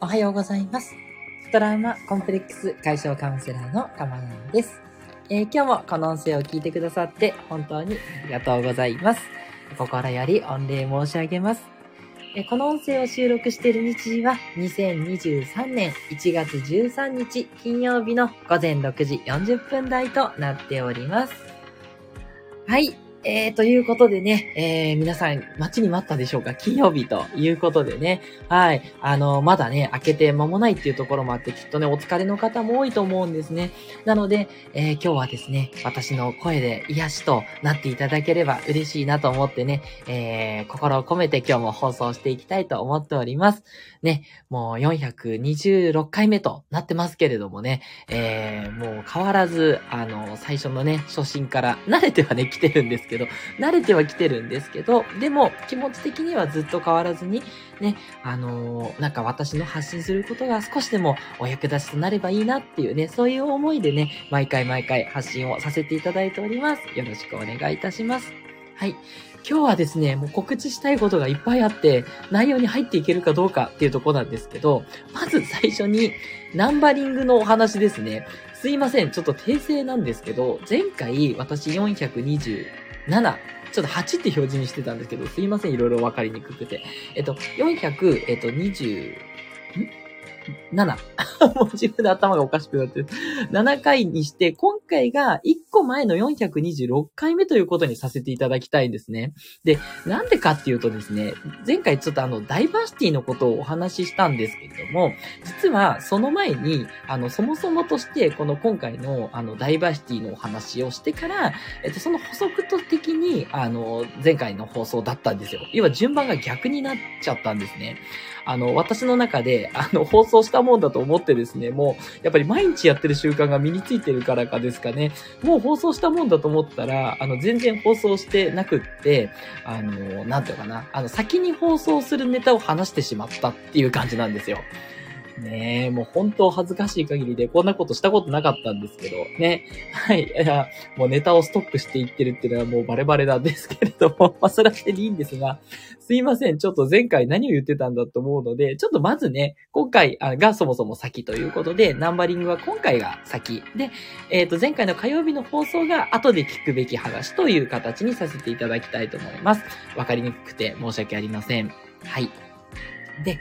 おはようございます。トラウマコンプレックス解消カウンセラーのたまやんです、えー今日もこの音声を聞いてくださって本当にありがとうございます。心より御礼申し上げます。えーこの音声を収録している日時は2023年1月13日金曜日の午前6時40分台となっております。はい。えー、ということでね、えー、皆さん待ちに待ったでしょうか？金曜日ということでね、はい。あの、まだね、開けて間もないっていうところもあって、きっとね、お疲れの方も多いと思うんですね。なので、えー今日はですね、私の声で癒しとなっていただければ嬉しいなと思ってね、えー心を込めて今日も放送していきたいと思っております。ね、もう426回目となってますけれどもね、えーもう変わらず、あの、最初のね、初心から慣れてはね、来てるんですけど、ど慣れては来てるんですけど、でも気持ち的にはずっと変わらずに、ね、あのーなんか私の発信することが少しでもお役立ちとなればいいなっていうね、そういう思いでね、毎回毎回発信をさせていただいております。よろしくお願いいたします。はい。今日はですね、もう告知したいことがいっぱいあって、内容に入っていけるかどうかっていうところなんですけど、まず最初に、ナンバリングのお話ですね。すいません、ちょっと訂正なんですけど、前回私42ちょっと8って表示にしてたんですけど、すいません、いろいろわかりにくくて。えっと、420、えっと、20、?7。もう自分で頭がおかしくなってる。7回にして、今回が1個前の426回目ということにさせていただきたいんですね。で、なんでかっていうとですね、前回ちょっとあの、ダイバーシティのことをお話ししたんですけれども、実はその前に、あの、そもそもとして、この今回の、あの、ダイバーシティのお話をしてから、えっと、その補足と的に、あの、前回の放送だったんですよ。要は順番が逆になっちゃったんですね。あの、私の中で、あの、放送うしたもんだと思ってですね、もう、やっぱり毎日やってる習慣が身についてるからかですかね、もう放送したもんだと思ったら、あの、全然放送してなくって、あの、なんていうかな、あの、先に放送するネタを話してしまったっていう感じなんですよ。ねえ、もう本当恥ずかしい限りでこんなことしたことなかったんですけど、ね。はい。いや、もうネタをストックしていってるっていうのはもうバレバレなんですけれども、まあ、それはしてでいいんですが、すいません。ちょっと前回何を言ってたんだと思うので、ちょっとまずね、今回がそもそも先ということで、ナンバリングは今回が先。で、えっ、と、前回の火曜日の放送が後で聞くべき話という形にさせていただきたいと思います。わかりにくくて申し訳ありません。はい。で、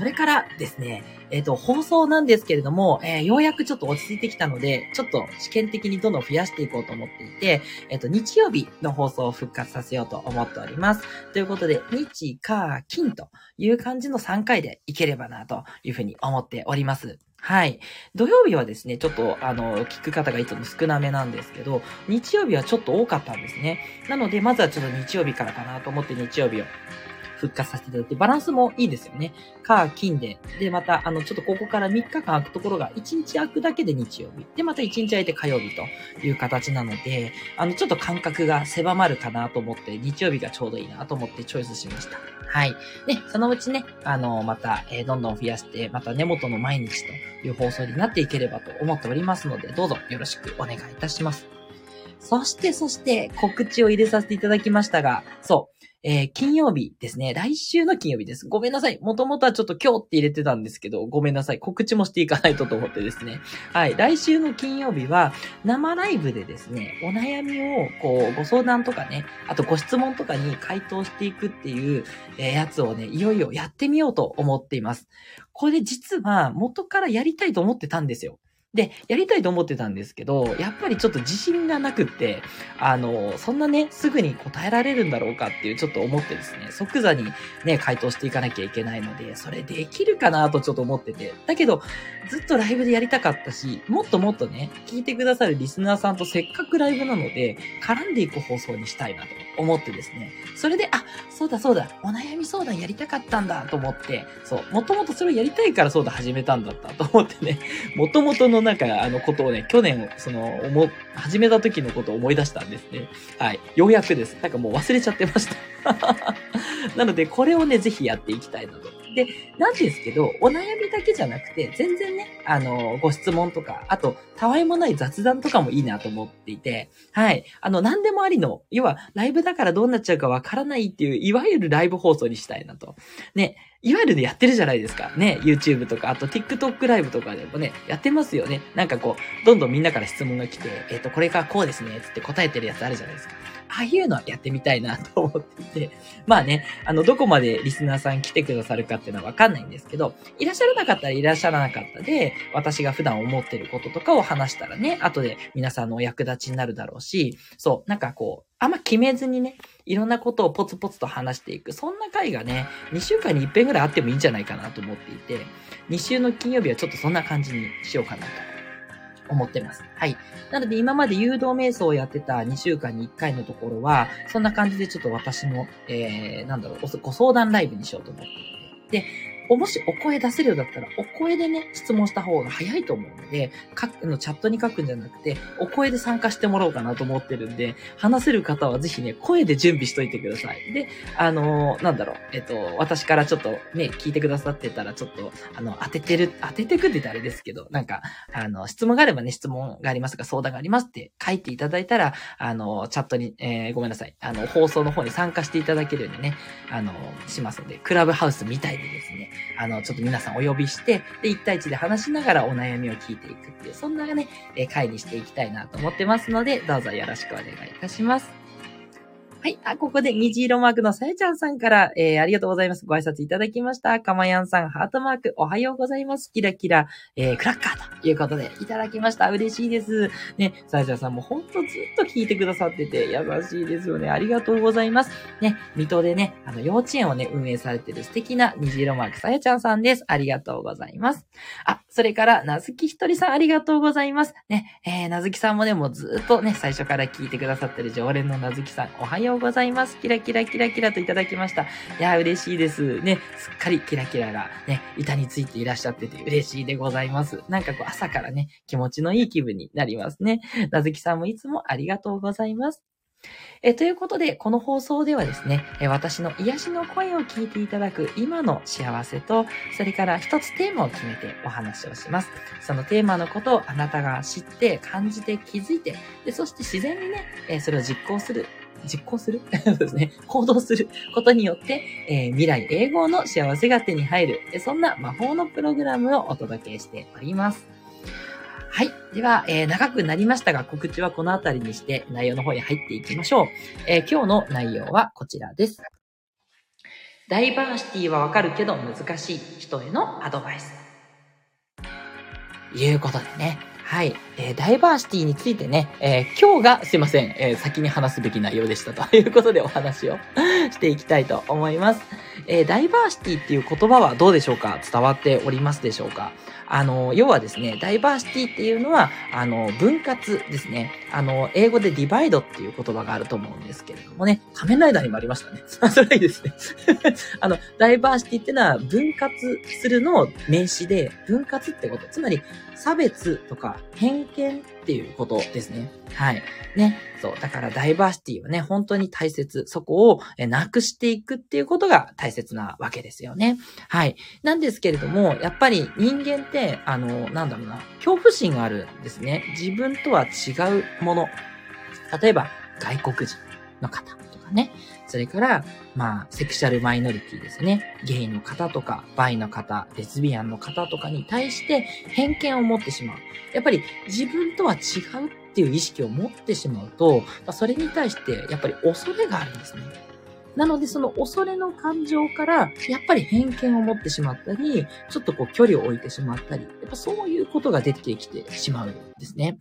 それからですね、えっ、と、放送なんですけれども、えーようやくちょっと落ち着いてきたので、ちょっと試験的にどんどん増やしていこうと思っていて、えっ、と、日曜日の放送を復活させようと思っております。ということで、日、火、金という感じの3回でいければなというふうに思っております。はい。土曜日はですね、ちょっと、あの、聞く方がいつも少なめなんですけど、日曜日はちょっと多かったんですね。なので、まずはちょっと日曜日からかなと思って日曜日を復活させていただいて、バランスもいいですよね。火、金で。で、また、あの、ちょっとここから3日間空くところが、1日空くだけで日曜日。で、また1日空いて火曜日という形なので、あの、ちょっと感覚が狭まるかなと思って、日曜日がちょうどいいなと思ってチョイスしました。はい。で、そのうちね、あの、また、えーどんどん増やして、また根元の毎日という放送になっていければと思っておりますので、どうぞよろしくお願いいたします。そして、そして、告知を入れさせていただきましたが、そう、えー金曜日ですね。来週の金曜日です。ごめんなさい。もともとはちょっと今日って入れてたんですけど、ごめんなさい。告知もしていかないとと思ってですね。はい。来週の金曜日は、生ライブでですね、お悩みを、こう、ご相談とかね、あとご質問とかに回答していくっていう、えーやつをね、いよいよやってみようと思っています。これ実は元からやりたいと思ってたんですよ。で、やりたいと思ってたんですけど、やっぱりちょっと自信がなくって、あの、そんなね、すぐに答えられるんだろうかっていうちょっと思ってですね、即座にね、回答していかなきゃいけないので、それできるかなとちょっと思ってて。だけど、ずっとライブでやりたかったし、もっともっとね、聞いてくださるリスナーさんとせっかくライブなので、絡んでいく放送にしたいなと思ってですね、それで、あ、そうだそうだ、お悩み相談やりたかったんだと思って、そう、もともとそれをやりたいからそうだ始めたんだったと思ってね、もともとのなんか、あのことをね、去年、その、思、始めた時のことを思い出したんですね。はい。ようやくです。なんかもう忘れちゃってました。なので、これをね、ぜひやっていきたいなとで、なんですけど、お悩みだけじゃなくて、全然ね、あの、ご質問とか、あと、たわいもない雑談とかもいいなと思っていて、はい。あの、何でもありの、要は、ライブだからどうなっちゃうかわからないっていう、いわゆるライブ放送にしたいなと。ね、いわゆるね、やってるじゃないですか。ね、YouTube とか、あと TikTok ライブとかでもね、やってますよね。なんかこう、どんどんみんなから質問が来て、えっ、ー、と、これがこうですね、つって答えてるやつあるじゃないですか。ああいうのはやってみたいなと思っていて、まあね、あの、どこまでリスナーさん来てくださるかっていうのはわかんないんですけど、いらっしゃらなかったらいらっしゃらなかったで、私が普段思ってることとかを話したらね、後で皆さんのお役立ちになるだろうし、そう、なんかこう、あんま決めずにね、いろんなことをポツポツと話していく。そんな回がね、2週間に1遍ぐらいあってもいいんじゃないかなと思っていて、2週の金曜日はちょっとそんな感じにしようかなと思ってます。はい。なので今まで誘導瞑想をやってた2週間に1回のところは、そんな感じでちょっと私も、えー、なんだろう、ご相談ライブにしようと思っていて。で、もしお声出せるようだったら、お声でね、質問した方が早いと思うので、書くのチャットに書くんじゃなくて、お声で参加してもらおうかなと思ってるんで、話せる方はぜひね、声で準備しといてください。で、あのー、なんだろう、えっと、私からちょっとね、聞いてくださってたら、ちょっと、あの、当ててる、当ててくってあれですけど、なんか、あの、質問があればね、質問がありますか、相談がありますって書いていただいたら、あの、チャットに、えー、ごめんなさい、あの、放送の方に参加していただけるようにね、あの、しますので、クラブハウスみたいでですね、あの、ちょっと皆さんお呼びして、で、1対1で話しながらお悩みを聞いていくっていう、そんなね、え会にしていきたいなと思ってますので、どうぞよろしくお願いいたします。はい。あ、ここで虹色マークのさやちゃんさんから、えー、ありがとうございます。ご挨拶いただきました。かまやんさん、ハートマーク、おはようございます。キラキラ、えー、クラッカーということで、いただきました。嬉しいです。ね、さやちゃんさんもほんとずっと聞いてくださってて、優しいですよね。ありがとうございます。ね、水戸でね、あの、幼稚園をね、運営されてる素敵な虹色マークさやちゃんさんです。ありがとうございます。あ、それから、なずきひとりさん、ありがとうございます。ね、えー、なずきさんもね、もうずっとね、最初から聞いてくださってる常連のなずきさん、おはようございます。キラキラキラキラといただきました。いや、嬉しいです。ね、すっかりキラキラがね、板についていらっしゃってて嬉しいでございます。なんかこう朝からね、気持ちのいい気分になりますね。なずきさんもいつもありがとうございます。えということで、この放送ではですね、え私の癒しの声を聞いていただく今の幸せと、それから一つテーマを決めてお話をします。そのテーマのことをあなたが知って、感じて、気づいて、でそして自然にね、えそれを実行する。実行する？そうですね。行動することによって、えー、未来永劫の幸せが手に入る、そんな魔法のプログラムをお届けしております。はい。では、えー、長くなりましたが、告知はこの辺りにして内容の方に入っていきましょう。えー、今日の内容はこちらです。ダイバーシティはわかるけど難しい人へのアドバイス。いうことでね。はい。えー、ダイバーシティについてね、えー、今日がすいません、えー、先に話すべき内容でしたと いうことでお話をしていきたいと思います。えダイバーシティっていう言葉はどうでしょうか？伝わっておりますでしょうか？あの、要はですね、ダイバーシティっていうのは、あの、分割ですね。あの、英語でディバイドっていう言葉があると思うんですけれどもね、仮面ライダーにもありましたね。それはいいですね。あの、ダイバーシティっていうのは分割するのを名詞で、分割ってこと。つまり、差別とか偏見っていうことですね。はい。ね。そう。だからダイバーシティはね、本当に大切。そこをなくしていくっていうことが大切なわけですよね。はい。なんですけれども、やっぱり人間って、あの、なんだろうな、恐怖心があるんですね。自分とは違うもの。例えば、外国人の方。ね。それから、まあ、セクシャルマイノリティですね。ゲイの方とか、バイの方、レズビアンの方とかに対して偏見を持ってしまう。やっぱり自分とは違うっていう意識を持ってしまうとま、それに対してやっぱり恐れがあるんですね。なので、その恐れの感情から、やっぱり偏見を持ってしまったり、ちょっとこう距離を置いてしまったり、やっぱそういうことが出てきてしまうんですね。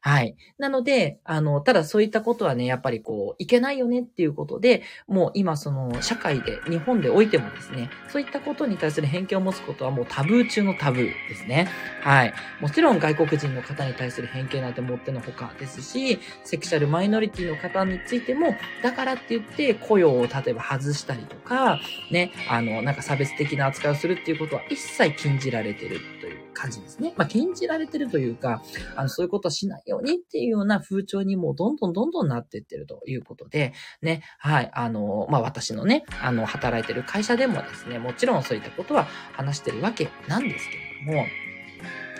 はい。なので、あの、ただそういったことはね、やっぱりこう、いけないよねっていうことで、もう今その、社会で、日本でおいてもですね、そういったことに対する偏見を持つことはもうタブー中のタブーですね。はい。もちろん外国人の方に対する偏見なんて持ってのほかですし、セクシャルマイノリティの方についても、だからって言って雇用を例えば外したりとか、ね、あの、なんか差別的な扱いをするっていうことは一切禁じられてるという感じですね。まあ、禁じられてるというか、あの、そういうことはしないようにっていうような風潮にもうどんどんどんどんなっていってるということで、ね、はい、あの、まあ、私のね、あの、働いてる会社でもですね、もちろんそういったことは話してるわけなんですけれども、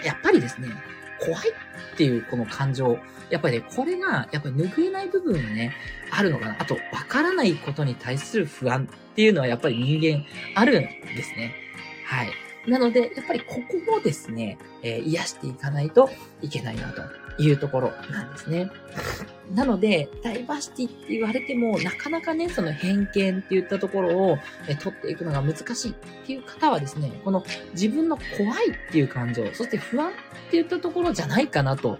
やっぱりですね、怖いっていうこの感情、やっぱりね、これが、やっぱり拭えない部分がね、あるのかな。あと、わからないことに対する不安っていうのはやっぱり人間あるんですね。はい。なので、やっぱりここをですね、えー、癒していかないといけないなというところなんですね。なので、ダイバーシティって言われても、なかなかね、その偏見って言ったところを、え取っていくのが難しいっていう方はですね、この自分の怖いっていう感情、そして不安って言ったところじゃないかなと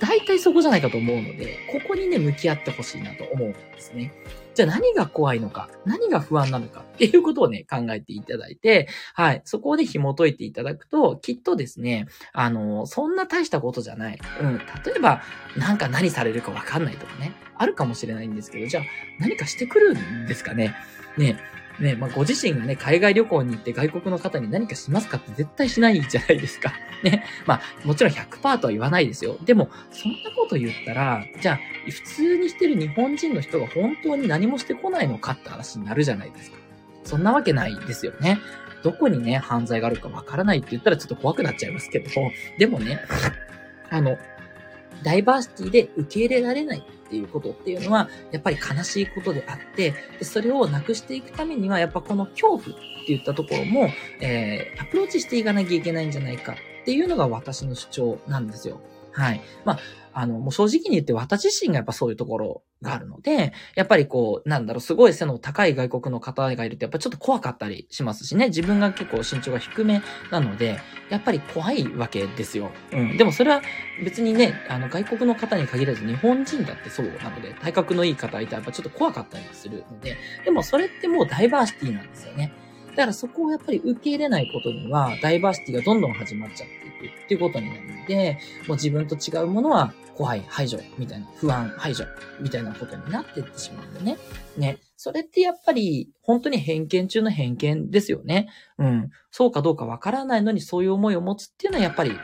大体そこじゃないかと思うので、ここにね、向き合ってほしいなと思うんですね。じゃあ何が怖いのか、何が不安なのかっていうことをね、考えていただいて、はい、そこで紐解いていただくと、きっとですね、あの、そんな大したことじゃない。うん、例えば、なんか何されるかわかんないとかね、あるかもしれないんですけど、じゃあ何かしてくるんですかね。ね、ね、まあ、ご自身がね、海外旅行に行って外国の方に何かしますかって絶対しないじゃないですか。ね。まあ、もちろん100%とは言わないですよ。でも、そんなこと言ったら、じゃあ、普通にしてる日本人の人が本当に何もしてこないのかって話になるじゃないですか。そんなわけないですよね。どこにね、犯罪があるかわからないって言ったらちょっと怖くなっちゃいますけど、でもね、あの、ダイバーシティで受け入れられないっていうことっていうのは、やっぱり悲しいことであって、でそれをなくしていくためには、やっぱこの恐怖って言ったところも、えー、アプローチしていかなきゃいけないんじゃないかっていうのが私の主張なんですよ。はい。まあ、あの、もう正直に言って私自身がやっぱそういうところがあるので、やっぱりこう、なんだろう、すごい背の高い外国の方がいるとやっぱちょっと怖かったりしますしね、自分が結構身長が低めなので、やっぱり怖いわけですよ。うん。でもそれは別にね、あの、外国の方に限らず日本人だってそうなので、体格のいい方いたらやっぱちょっと怖かったりするので、でもそれってもうダイバーシティなんですよね。だからそこをやっぱり受け入れないことには、ダイバーシティがどんどん始まっちゃっていくっていうことになるので、もう自分と違うものは怖い排除みたいな、不安排除みたいなことになっていってしまうんでね。ね。それってやっぱり本当に偏見中の偏見ですよね。うん。そうかどうかわからないのにそういう思いを持つっていうのはやっぱり違う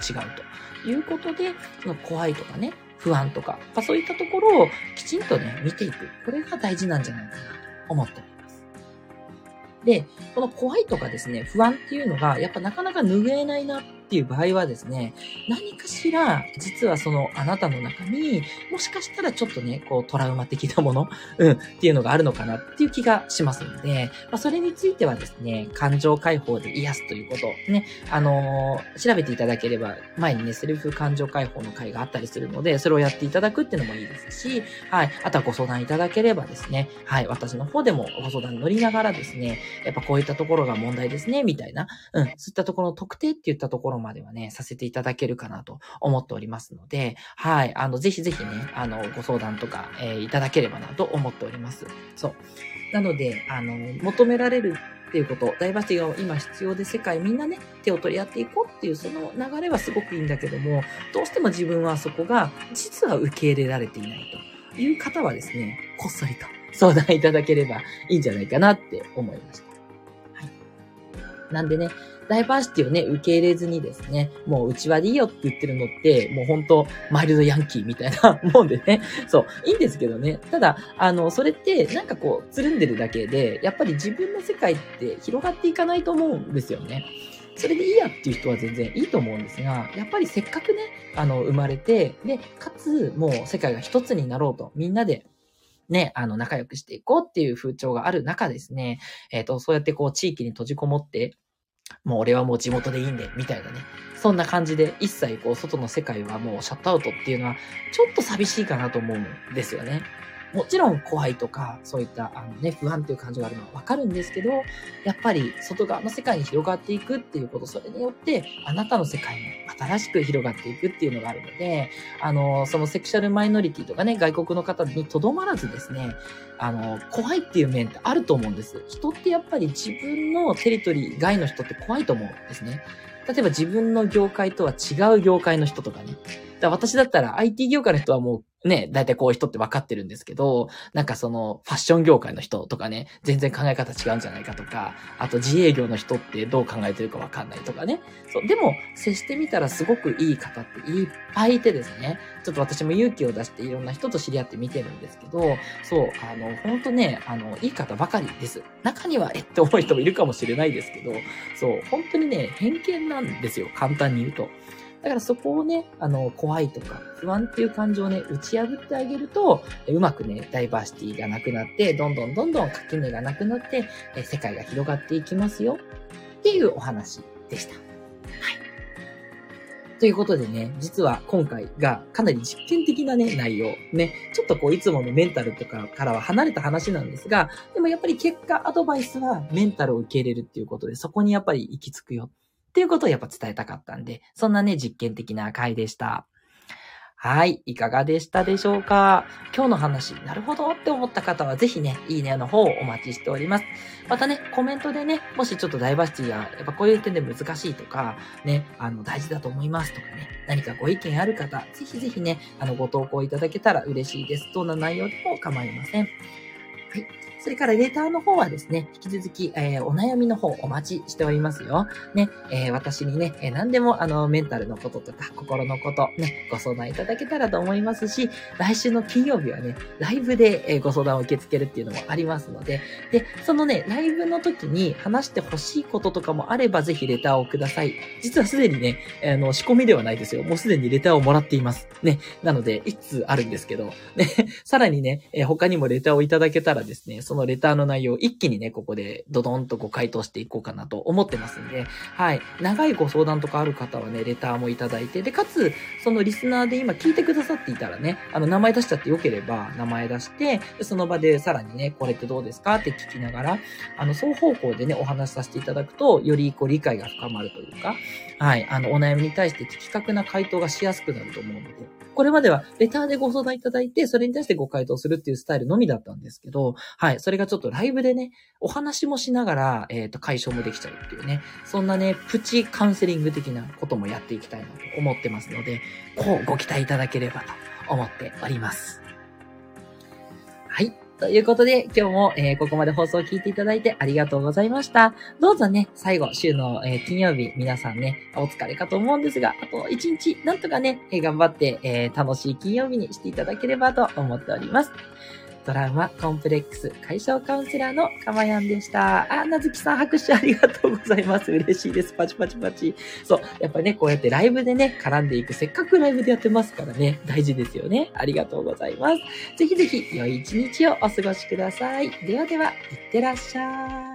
ということで、その怖いとかね、不安とか、ま、そういったところをきちんとね、見ていく。これが大事なんじゃないかなと思ってで、この怖いとかですね、不安っていうのが、やっぱなかなか拭えないなっっていう場合はですね、何かしら、実はそのあなたの中に、もしかしたらちょっとね、こうトラウマ的なもの、うん、っていうのがあるのかなっていう気がしますので、まあ、それについてはですね、感情解放で癒すということ、ね、あのー、調べていただければ、前にね、セルフ感情解放の会があったりするので、それをやっていただくっていうのもいいですし、はい、あとはご相談いただければですね、はい、私の方でもご相談に乗りながらですね、やっぱこういったところが問題ですね、みたいな、うん、そういったところの特定って言ったところもまではね、させていただけるかなと思っておりますので、はい、あの、ぜひぜひね、あの、ご相談とか、えー、いただければなと思っております。そう。なので、あの、求められるっていうこと、ダイバーシティが今必要で世界みんなね、手を取り合っていこうっていうその流れはすごくいいんだけども、どうしても自分はそこが実は受け入れられていないという方はですね、こっそりと相談いただければいいんじゃないかなって思いました。はい。なんでね、ダイバーシティをね、受け入れずにですね、もう内輪でいいよって言ってるのって、もう本当マイルドヤンキーみたいなもんでね、そう、いいんですけどね。ただ、あの、それってなんかこう、つるんでるだけで、やっぱり自分の世界って広がっていかないと思うんですよね。それでいいやっていう人は全然いいと思うんですが、やっぱりせっかくね、あの、生まれて、で、かつ、もう世界が一つになろうと、みんなでね、あの、仲良くしていこうっていう風潮がある中ですね、えっ、ー、と、そうやってこう、地域に閉じこもって、もう俺はもう地元でいいんで、みたいなね。そんな感じで、一切こう、外の世界はもうシャットアウトっていうのは、ちょっと寂しいかなと思うんですよね。もちろん怖いとか、そういったあの、ね、不安っていう感情があるのはわかるんですけど、やっぱり外側の世界に広がっていくっていうこと、それによって、あなたの世界も新しく広がっていくっていうのがあるので、あの、そのセクシャルマイノリティとかね、外国の方にとどまらずですね、あの、怖いっていう面ってあると思うんです。人ってやっぱり自分のテリトリー外の人って怖いと思うんですね。例えば自分の業界とは違う業界の人とかね。だ私だったら IT 業界の人はもうね、大体こういう人って分かってるんですけど、なんかその、ファッション業界の人とかね、全然考え方違うんじゃないかとか、あと自営業の人ってどう考えてるか分かんないとかね。そう、でも、接してみたらすごくいい方っていっぱいいてですね、ちょっと私も勇気を出していろんな人と知り合って見てるんですけど、そう、あの、ほんとね、あの、いい方ばかりです。中には、えって思う人もいるかもしれないですけど、そう、本当にね、偏見なんですよ。簡単に言うと。だからそこをね、あの、怖いとか不安っていう感情をね、打ち破ってあげると、うまくね、ダイバーシティがなくなって、どんどんどんどん垣根がなくなって、世界が広がっていきますよっていうお話でした。はい。ということでね、実は今回がかなり実験的なね、内容。ね、ちょっとこういつものメンタルとかからは離れた話なんですが、でもやっぱり結果アドバイスはメンタルを受け入れるっていうことで、そこにやっぱり行き着くよっていうことをやっぱ伝えたかったんで、そんなね、実験的な回でした。はい。いかがでしたでしょうか？今日の話、なるほどって思った方はぜひね、いいねの方をお待ちしております。またね、コメントでね、もしちょっとダイバーシティが、やっぱこういう点で難しいとか、ね、あの、大事だと思いますとかね、何かご意見ある方、ぜひぜひね、あの、ご投稿いただけたら嬉しいです。どんな内容でも構いません。はい。それからレターの方はですね、引き続き、えー、お悩みの方お待ちしておりますよ。ね、えー、私にね、えー、何でもあの、メンタルのこととか、心のこと、ね、ご相談いただけたらと思いますし、来週の金曜日はね、ライブで、えご相談を受け付けるっていうのもありますので、で、そのね、ライブの時に話してほしいこととかもあれば、ぜひレターをください。実はすでにね、あの、仕込みではないですよ。もうすでにレターをもらっています。ね、なので、いつあるんですけど、ね、さらにね、え他にもレターをいただけたらですね、そのレターの内容を一気にね、ここでドドンとご回答していこうかなと思ってますんで、はい。長いご相談とかある方はね、レターもいただいて、で、かつ、そのリスナーで今聞いてくださっていたらね、あの、名前出しちゃってよければ、名前出して、その場でさらにね、これってどうですかって聞きながら、あの、双方向でね、お話しさせていただくと、よりこう理解が深まるというか、はい。あの、お悩みに対して的確な回答がしやすくなると思うので、これまではレターでご相談いただいて、それに対してご回答するっていうスタイルのみだったんですけど、はい。それがちょっとライブでね、お話もしながら、えっ、ー、と、解消もできちゃうっていうね、そんなね、プチカウンセリング的なこともやっていきたいなと思ってますので、こうご期待いただければと思っております。はい。ということで、今日も、えー、ここまで放送を聞いていただいてありがとうございました。どうぞね、最後、週の、えー、金曜日、皆さんね、お疲れかと思うんですが、あと一日、なんとかね、えー、頑張って、え楽しい金曜日にしていただければと思っております。トラウマ、コンプレックス、解消カウンセラーのかまやんでした。あ、なずきさん拍手ありがとうございます。嬉しいです。パチパチパチ。そう。やっぱね、こうやってライブでね、絡んでいく。せっかくライブでやってますからね、大事ですよね。ありがとうございます。ぜひぜひ、良い一日をお過ごしください。ではでは、いってらっしゃい。